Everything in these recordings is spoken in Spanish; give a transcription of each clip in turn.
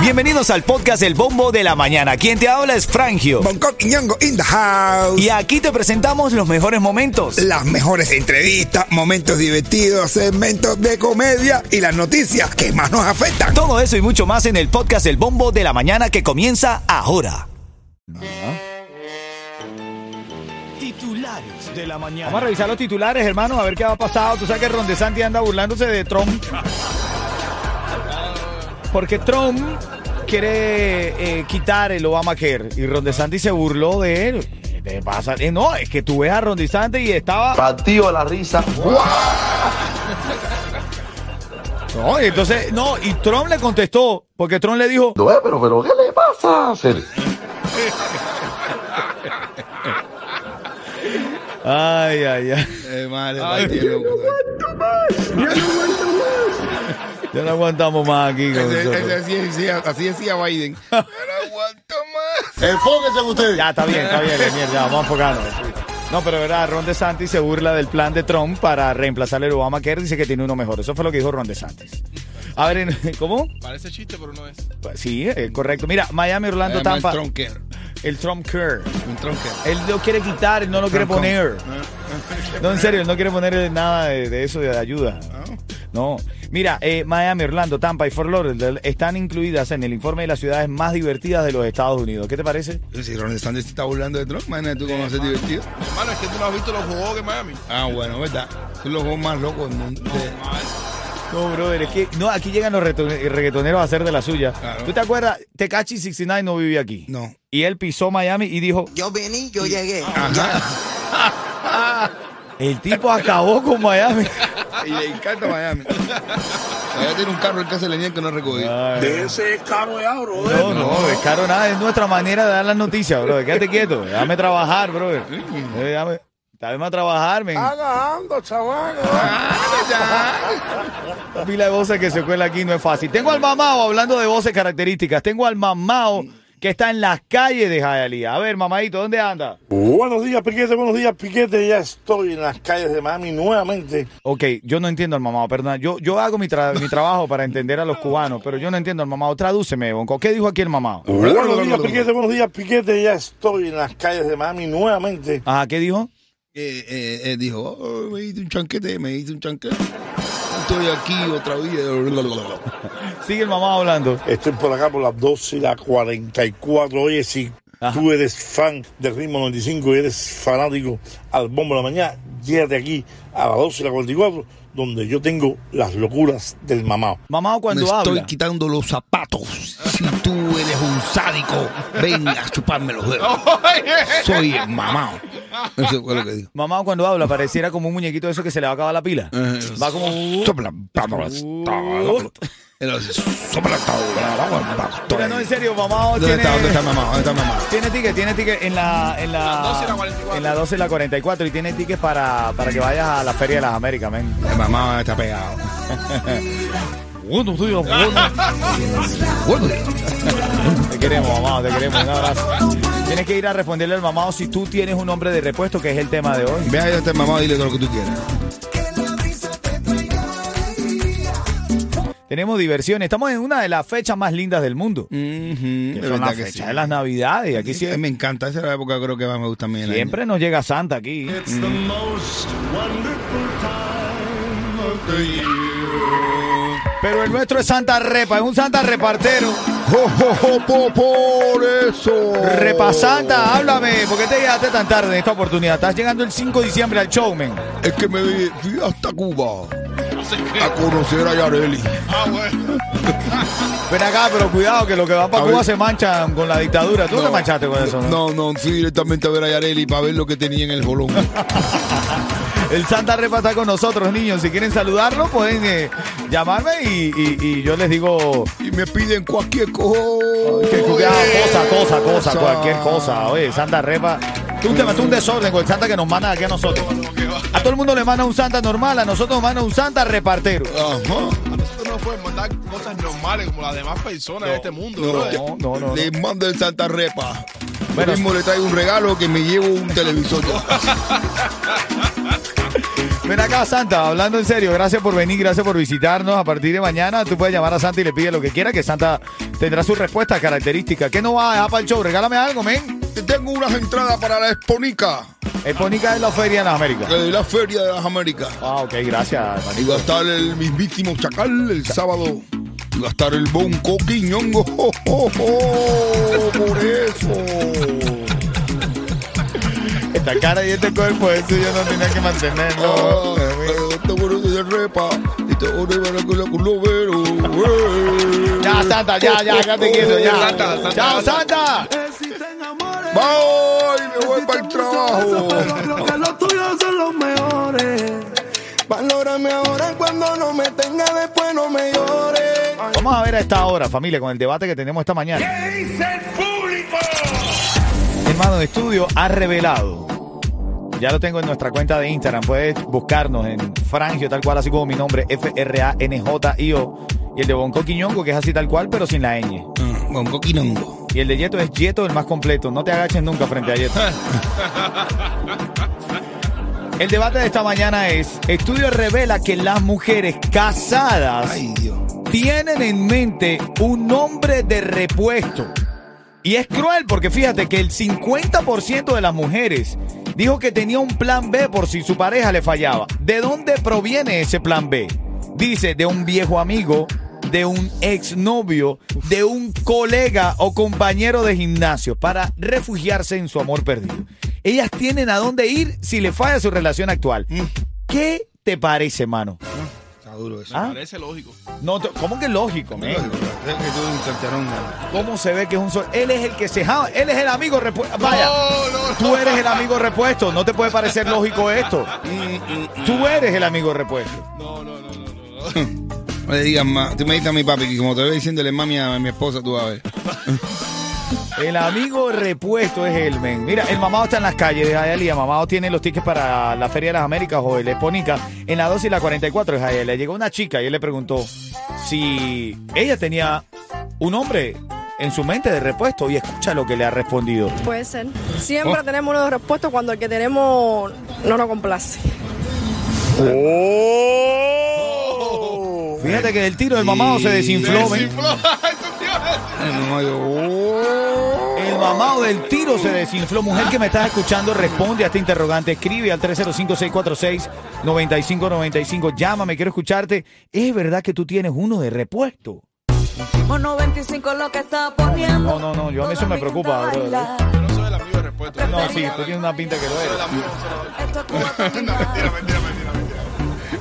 Bienvenidos al podcast El Bombo de la Mañana. Quien te habla es Frangio. Bangkok y Ñongo in the house. Y aquí te presentamos los mejores momentos. Las mejores entrevistas, momentos divertidos, segmentos de comedia y las noticias que más nos afectan. Todo eso y mucho más en el podcast El Bombo de la Mañana que comienza ahora. Titulares de la mañana. Vamos a revisar los titulares, hermano, a ver qué ha pasado. Tú sabes que Ron DeSantis anda burlándose de Trump. Porque Trump quiere eh, quitar el Obamacare y Ron DeSantis se burló de él. ¿Qué te pasa? Eh, no, es que tú ves a Ron DeSantis y estaba... Partido la risa. No, y entonces, no, y Trump le contestó, porque Trump le dijo, No, eh, pero, pero, ¿qué le pasa? Seri? ay, ay, ay. Ya no aguantamos más aquí con nosotros. Así decía Biden. No aguanto más. Enfóquense en ustedes. Ya, está bien, está bien, Lenier, ya, vamos a enfocarnos. No, pero verdad, Ron DeSantis se burla del plan de Trump para reemplazar el Obamacare, dice que tiene uno mejor. Eso fue lo que dijo Ron DeSantis. A ver, ¿cómo? Parece chiste, pero no es. Sí, eh, correcto. Mira, Miami, Orlando, Tampa. El Tronker. El Trump Care. Un Tronker. Él lo quiere quitar, él no lo quiere poner. No, en serio, él no quiere poner nada de, de eso de ayuda. No. Mira, eh, Miami, Orlando, Tampa y Fort Lauderdale están incluidas en el informe de las ciudades más divertidas de los Estados Unidos. ¿Qué te parece? Si Ron se está burlando de Trump, imagínate tú cómo va a ser divertido. Hermano, es que tú no has visto los juegos de Miami. Ah, bueno, ¿verdad? Son los juegos más locos del mundo. De- No, brother, es que no, aquí llegan los reto- reggaetoneros a hacer de la suya. Claro. ¿Tú te acuerdas? Tecachi 69 no vivía aquí. No. Y él pisó Miami y dijo, Yo vení, yo llegué. el tipo acabó con Miami. Y le encanta Miami. Allá tiene un carro en casa de que no recogí. De ese carro ya, bro. No, no, es caro nada, es nuestra manera de dar las noticias, bro. Quédate quieto, déjame trabajar, bro. Eh, Déjame, déjame a trabajar, men. Agajando, chaval. La pila de voces que se cuela aquí no es fácil. Tengo al mamao, hablando de voces características, tengo al mamao que está en las calles de Hialeah. A ver, mamadito, ¿dónde anda? Buenos días, Piquete, buenos días, Piquete. Ya estoy en las calles de Miami nuevamente. Ok, yo no entiendo al mamado, perdón. Yo, yo hago mi, tra- mi trabajo para entender a los cubanos, pero yo no entiendo al mamado. Tradúceme, Bonco. ¿Qué dijo aquí el mamado? Buenos días, Piquete, buenos días, Piquete. Ya estoy en las calles de Miami nuevamente. Ajá, ¿qué dijo? Eh, eh, eh, dijo, oh, me hice un chanquete, me hice un chanquete. Estoy aquí otra vez. Sigue el mamado hablando. Estoy por acá por las 12 y las 44. Oye, si Ajá. tú eres fan del ritmo 95 y eres fanático al bombo de la mañana, llévate aquí a las 12 y las 44, donde yo tengo las locuras del mamao. Mamado Me cuando estoy habla. quitando los zapatos. Si tú eres un sádico, ven a chuparme los dedos. Soy el mamao. Eso fue lo que dijo. Mamado cuando habla pareciera como un muñequito de eso que se le va a acabar la pila. Va como... Mira, no, en serio, mamado ¿Dónde tiene... está? ¿Dónde está mamá? ¿Dónde está mamá? Tiene ticket, tiene ticket en la, en la, La 12 y la 44. en la 12 y la 44 y tiene ticket para, para que vayas a la Feria de las Américas, men. El mamá está pegado. Buenos días, Bueno, Te queremos, mamado, te queremos. Un abrazo. Tienes que ir a responderle al mamado si tú tienes un nombre de repuesto, que es el tema de hoy. ve a este mamá y dile todo lo que tú quieras. Tenemos diversión. Estamos en una de las fechas más lindas del mundo. Que Es son verdad las que fechas sí. de las navidades. Y aquí Sí, me encanta, esa es la época creo que más me gusta a mí. siempre nos llega Santa aquí. Pero el nuestro es Santa Repa, es un Santa repartero. Por eso. Repa Santa, háblame, ¿por qué te llegaste tan tarde en esta oportunidad? Estás llegando el 5 de diciembre al showman. Es que me vi- fui hasta Cuba a conocer a Yareli. Ah, bueno. Ven acá, pero cuidado que los que van para A Cuba ver. se manchan con la dictadura. ¿Tú te manchaste con eso? No, no, fui directamente a ver a Yareli para ver lo que tenía en el bolón. El Santa Repa está con nosotros, niños. Si quieren saludarlo, pueden eh, llamarme y, y- y yo les digo y me piden cualquier cosa. cosa, cosa, cosa, cualquier cosa. Oye, Santa Repa. Tú te metes un desorden con el Santa que nos manda aquí a nosotros. A todo el mundo le manda un Santa normal, a nosotros nos manda un Santa repartero. Ajá. Nosotros no podemos mandar cosas normales como las demás personas de este mundo. No, No, no, no, no. Le mando el Santa Repa. Bueno, Yo mismo le traigo un regalo que me llevo un televisor. Ven acá, Santa, hablando en serio, gracias por venir, gracias por visitarnos. A partir de mañana tú puedes llamar a Santa y le pide lo que quiera, que Santa tendrá su respuesta característica. ¿Qué no va a dejar para el show? Regálame algo, men. Tengo unas entradas para la Exponica, Exponica de la Feria en las Américas. de la Feria de las Américas. Ah, ok, gracias. Y va a estar el mismísimo Chacal el sábado. Y va a estar el Bonco Quiñongo. ¡Jo, jo, jo! Por eso. Esta cara y este cuerpo, eso yo no tenía que mantenerlo. Ah, Este bueno se repa. Y te. Ya, Santa, ya, ya, ya te quieto, ya. Santa, Santa, Chao, Santa. Voy, me voy para el trabajo. Los tuyos son los mejores. Valórame ahora cuando no me tenga después no me llores. Vamos a ver a esta hora, familia, con el debate que tenemos esta mañana. Hermano de estudio ha revelado. Ya lo tengo en nuestra cuenta de Instagram. Puedes buscarnos en Frangio, tal cual, así como mi nombre, F-R-A-N-J-I-O. Y el de Bonco Quiñongo, que es así tal cual, pero sin la ñ. Ah, Bonco Quinongo. Y el de Yeto es Yeto, el más completo. No te agaches nunca frente a Yeto. El debate de esta mañana es, estudio revela que las mujeres casadas Ay, Dios. tienen en mente un nombre de repuesto. Y es cruel porque fíjate que el 50% de las mujeres dijo que tenía un plan B por si su pareja le fallaba. ¿De dónde proviene ese plan B? Dice, de un viejo amigo, de un exnovio, de un colega o compañero de gimnasio para refugiarse en su amor perdido. Ellas tienen a dónde ir si le falla su relación actual. ¿Qué te parece, mano? Duro eso. ¿Ah? Parece lógico. No, te- ¿Cómo que lógico? Lógico, es que tú eres un carterón. ¿Cómo se ve que es un sol? Él es el que se java, él es el amigo repuesto. Vaya, No, no, no. tú eres el amigo repuesto. No te puede parecer lógico esto. Tú eres el amigo repuesto. No, no, no, no, no. No le digas más. Tú me dices a mi papi que como te voy diciéndole mami a mi esposa, tú vas a ver. El amigo repuesto es él, men. Mira, el mamado está en las calles de Hialeah. Mamado tiene los tickets para la Feria de las Américas o el Exponica en la 2 y la 44 de Hialeah. Llegó una chica y él le preguntó si ella tenía un hombre en su mente de repuesto y escucha lo que le ha respondido. Puede ser. Siempre tenemos unos repuestos cuando el que tenemos no nos complace. Fíjate que el tiro del mamado se desinfló, men. Desinfló. El mamado del tiro se desinfló. Mujer que me estás escuchando, responde a este interrogante. Escribe al 305-646-9595. Llámame, quiero escucharte. ¿Es verdad que tú tienes uno de repuesto? Mono 25 lo que está poniendo. No, no, no, yo a mí eso me preocupa, baila. Yo no soy el amigo de respuesta. No, sí, tú tienes una pinta que lo eres. No, mentira, mentira, mentira, mentira.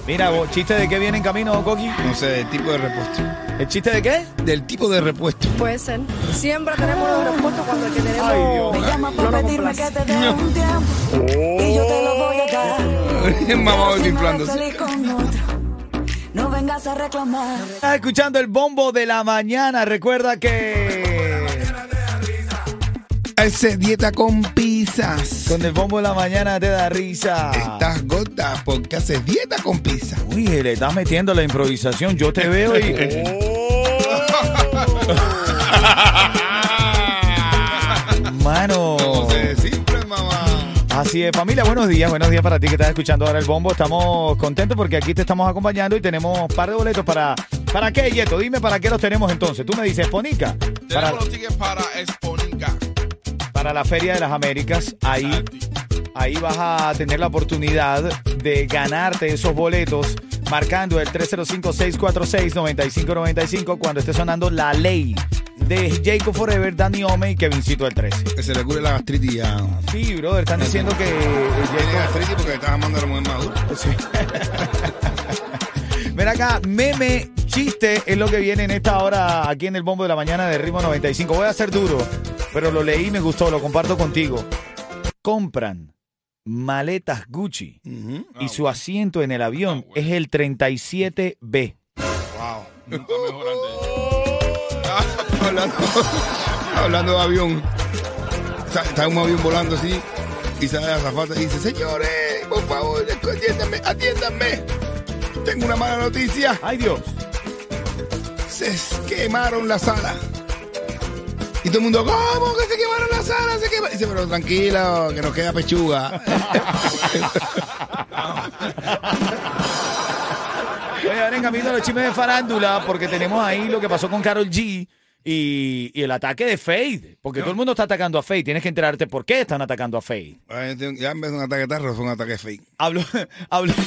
Mira, vos, ¿chiste de qué viene en camino, Coqui? No sé, el tipo de repuesto. ¿El chiste de qué? Del tipo de repuesto. Puede ser. Siempre tenemos unos repuestos cuando el que tenemos Ay, Dios. Me llama para pedirme que te dé un tiempo. Y yo te lo voy a dar. No con otro, no vengas a reclamar. Estás escuchando el bombo de la mañana. Recuerda que Ese dieta con pizzas. con el bombo de la mañana te da risa. Estás gorda porque haces dieta con pizza. Uy, le estás metiendo la improvisación. Yo te veo y. Mano. No sé, simple, mamá. Así es, familia, buenos días, buenos días para ti que estás escuchando ahora el bombo. Estamos contentos porque aquí te estamos acompañando y tenemos un par de boletos para. ¿Para qué, Yeto? Dime para qué los tenemos entonces. Tú me dices, Ponica. Para, Tenemos los tickets para Exponica. Para la Feria de las Américas. Ahí, ahí vas a tener la oportunidad de ganarte esos boletos marcando el 305-646-9595 cuando esté sonando La Ley de Jacob Forever, Danny Ome y Kevincito el 13. Que se le cure la gastritis ya. Sí, brother, están diciendo que Tiene gastritis porque estás amando a la mujer madura. Sí. Ven acá, meme, chiste es lo que viene en esta hora aquí en el bombo de la mañana de Ritmo 95. Voy a ser duro, pero lo leí y me gustó, lo comparto contigo. Compran maletas Gucci y su asiento en el avión es el 37B. Nunca mejor antes. hablando, hablando de avión. Está, está un avión volando así y sale la zafata y dice, señores, por favor, atiéndanme, atiéndanme. Tengo una mala noticia. Ay Dios. Se quemaron la sala. Y todo el mundo, ¿cómo que se quemaron la sala? Se quema-". Dice, pero tranquilo, que nos queda pechuga. Oye, ahora en camino los chismes de farándula, porque tenemos ahí lo que pasó con Carol G y, y el ataque de Fade. Porque todo el mundo está atacando a Fade. Tienes que enterarte por qué están atacando a Fade. Ya en vez de un ataque tarro, fue un ataque fake. Hablo, hablo.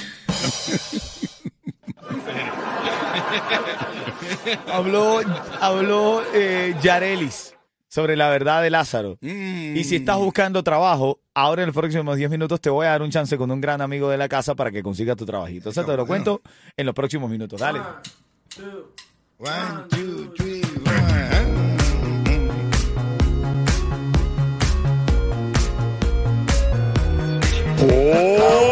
habló habló eh, Yarelis sobre la verdad de Lázaro. Y si estás buscando trabajo, ahora en los próximos 10 minutos te voy a dar un chance con un gran amigo de la casa para que consiga tu trabajito. O sea, te lo cuento en los próximos minutos. Dale. One, two, three, one. Tu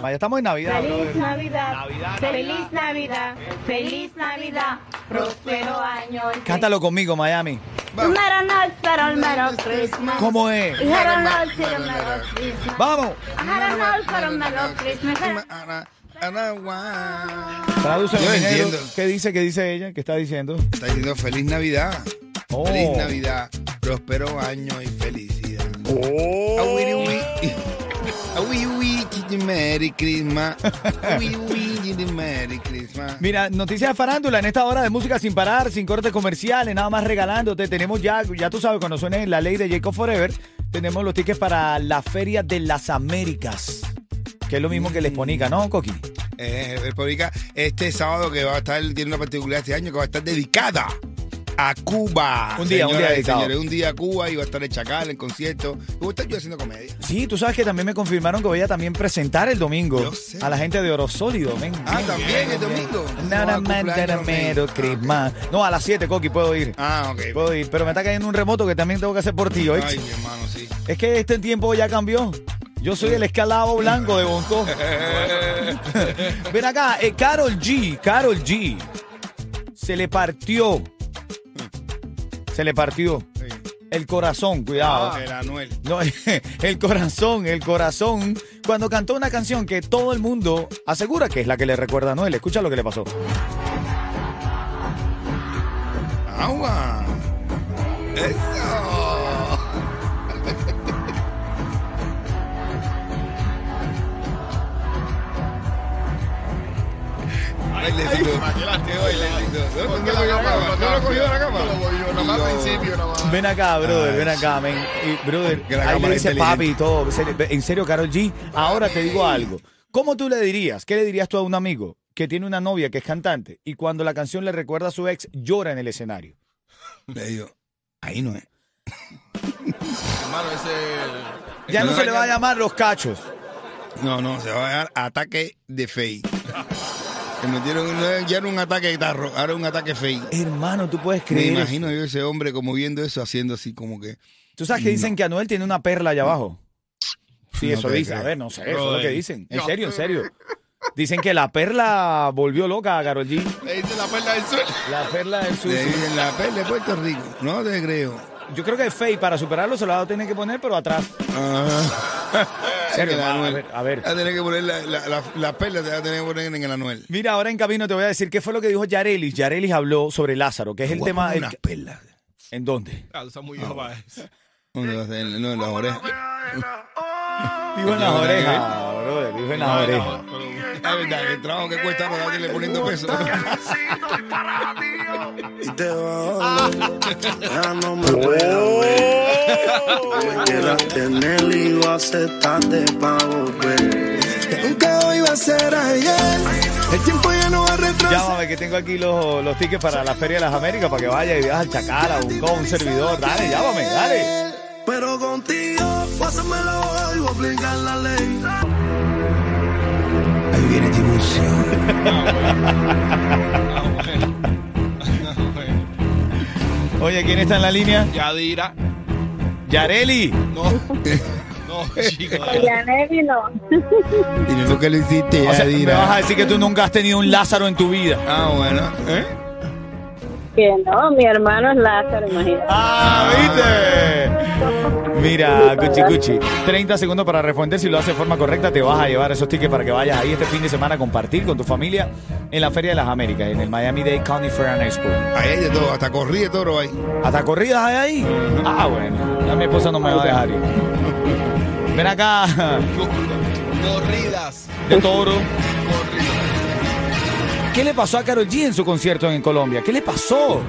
Vaya, estamos en Navidad, Feliz. Navidad. Navidad, Feliz Navidad. Feliz Navidad. Próspero año. Cántalo conmigo, Miami. ¿Cómo es? Vamos. Tradúcelo, Yo entiendo. ¿Qué dice? ¿Qué dice ella? ¿Qué está diciendo? Está diciendo feliz Navidad. Oh. Feliz Navidad. Próspero año y felicidad. Oh. Merry Christmas. Wi, chichi, Merry Christmas. Mira, noticias de farándula en esta hora de música sin parar, sin cortes comerciales, nada más regalándote. Tenemos ya, ya tú sabes, cuando suene la ley de Jacob Forever, tenemos los tickets para la Feria de las Américas. Que es lo mismo que el Exponica, ¿no, Coqui? Eh, el Publica, este sábado que va a estar, tiene una particularidad este año que va a estar dedicada a Cuba. Un día, un día dedicado. señores, un día a Cuba y va a estar el Chacal en concierto. Y voy a estar yo haciendo comedia. Sí, tú sabes que también me confirmaron que voy a también presentar el domingo a la gente de Oro Sólido. men. Ah, también el domingo. Nada más, men. Christmas. No, a las 7, Coqui, puedo ir. Ah, ok. Puedo ir, pero me está cayendo un remoto que también tengo que hacer por ti, ¿oíste? Ay, mi hermano, sí. Es que este tiempo ya cambió. Yo soy el escalado blanco de Bonco. Ven acá, eh, Carol G, Carol G. Se le partió. Se le partió. Sí. El corazón, cuidado. Ah, el Anuel. No, el corazón, el corazón. Cuando cantó una canción que todo el mundo asegura que es la que le recuerda a Noel. Escucha lo que le pasó. Agua. Bailecito. Qué bailecito. ¿No lo cogió la cama? ¿No lo cogió la cama? No lo cogió, nada más al principio, nada más. Ven acá, brother, ven acá, men. Y, brother, ahí le dice papi y todo. En serio, Carol G, ahora te digo algo. ¿Cómo tú le dirías? ¿Qué le dirías tú a un amigo que tiene una novia que es cantante y cuando la canción le recuerda a su ex, llora en el escenario? Le digo, ahí no es. Hermano, ese. Ya no se le va a llamar los cachos. No, no, se va a dar ataque de fake. Se metieron, no, ya era un ataque de tarro, ahora un ataque fake. Hermano, tú puedes Me creer. eso? imagino yo ese hombre como viendo eso, haciendo así como que. ¿Tú sabes que dicen que Anuel tiene una perla allá abajo? Sí, No eso te dice. creo. A ver, no sé, eso es lo que dicen. En serio, en serio. Dicen que la perla volvió loca a Carol G. Le dice la perla del suelo. La perla del sur. De, en la pele de Puerto Rico. No te creo. Yo creo que Faye para superarlo se la va a tener que poner, pero atrás. Ah. serio, El a ver, a ver. Va a tener que poner la, la, la, la perla, te va a tener que poner en el Anuel. Mira, ahora en camino te voy a decir qué fue lo que dijo Yarelis. Yarelis habló sobre Lázaro, que es el tema. el unas perlas. ¿En dónde? Ah, tú estás muy viejo para eso. ¿Dónde vas a tener? No, en las orejas. Dijo en las orejas, brother. Dijo en las orejas. Es verdad, el trabajo que cuesta rodarle poniendo peso. Y te va a doler, ya no me puedo ver. Me quieras tener y lo aceptaste pa' volver. Que nunca hoy va a ser ayer. El tiempo ya no va a retroceder. Llámame que tengo aquí los, los tickets para la Feria de las Américas para que vaya y veas al Chacal, a Buncó, un servidor. Dale, llámame, dale. Pero contigo, pásame la hoja y voy a aplicar la ley. Ahí viene Tiburcio. Oye, ¿quién está en la línea? Yadira. Yareli. No. No, chico. Yaneli no. Y no que lo hiciste, O sea, me Yadira. vas a decir que tú nunca has tenido un Lázaro en tu vida. Ah, bueno. ¿Eh? Que no, mi hermano es Lázaro, imagínate. ¡Ah, viste! Mira, Cuchi Cuchi, 30 segundos para responder. Si lo hace de forma correcta, te vas a llevar esos tickets para que vayas ahí este fin de semana a compartir con tu familia en la Feria de las Américas, en el Miami-Dade County Fair and Expo. Ahí hay de todo, hasta corrida de toro ahí. ¿Hasta corridas hay ahí? Ah, bueno. Ya mi esposa no me va a dejar ir. Ven acá. Corridas. De toro. ¿Qué le pasó a Karol G en su concierto en Colombia? ¿Qué le pasó?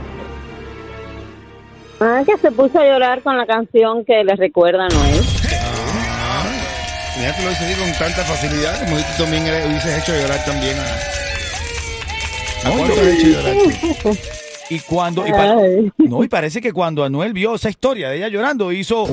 Ah, que se puso a llorar con la canción que le recuerda a Noel. Mira, tú lo dices con tanta facilidad, como tú también hubieses hecho llorar también a... ¿A cuánto has hecho llorar tú? Y cuando. Y pa- no, y parece que cuando Anuel vio esa historia de ella llorando, hizo.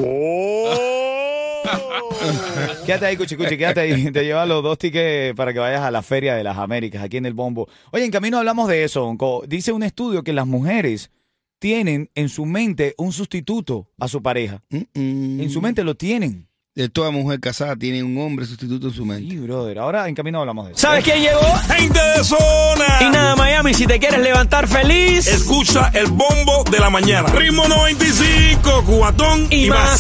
quédate ahí, Cuchi Cuchi, quédate ahí. Te lleva los dos tickets para que vayas a la Feria de las Américas, aquí en el Bombo. Oye, en camino hablamos de eso, Onco. Dice un estudio que las mujeres tienen en su mente un sustituto a su pareja. En su mente lo tienen. De toda mujer casada tiene un hombre sustituto en su mente. Sí, brother. Ahora en camino hablamos de eso. ¿Sabes quién llegó? Gente de zona. Y nada, Miami, si te quieres levantar feliz. Escucha el bombo de la mañana. Ritmo 95, cuatón y, Y más. más.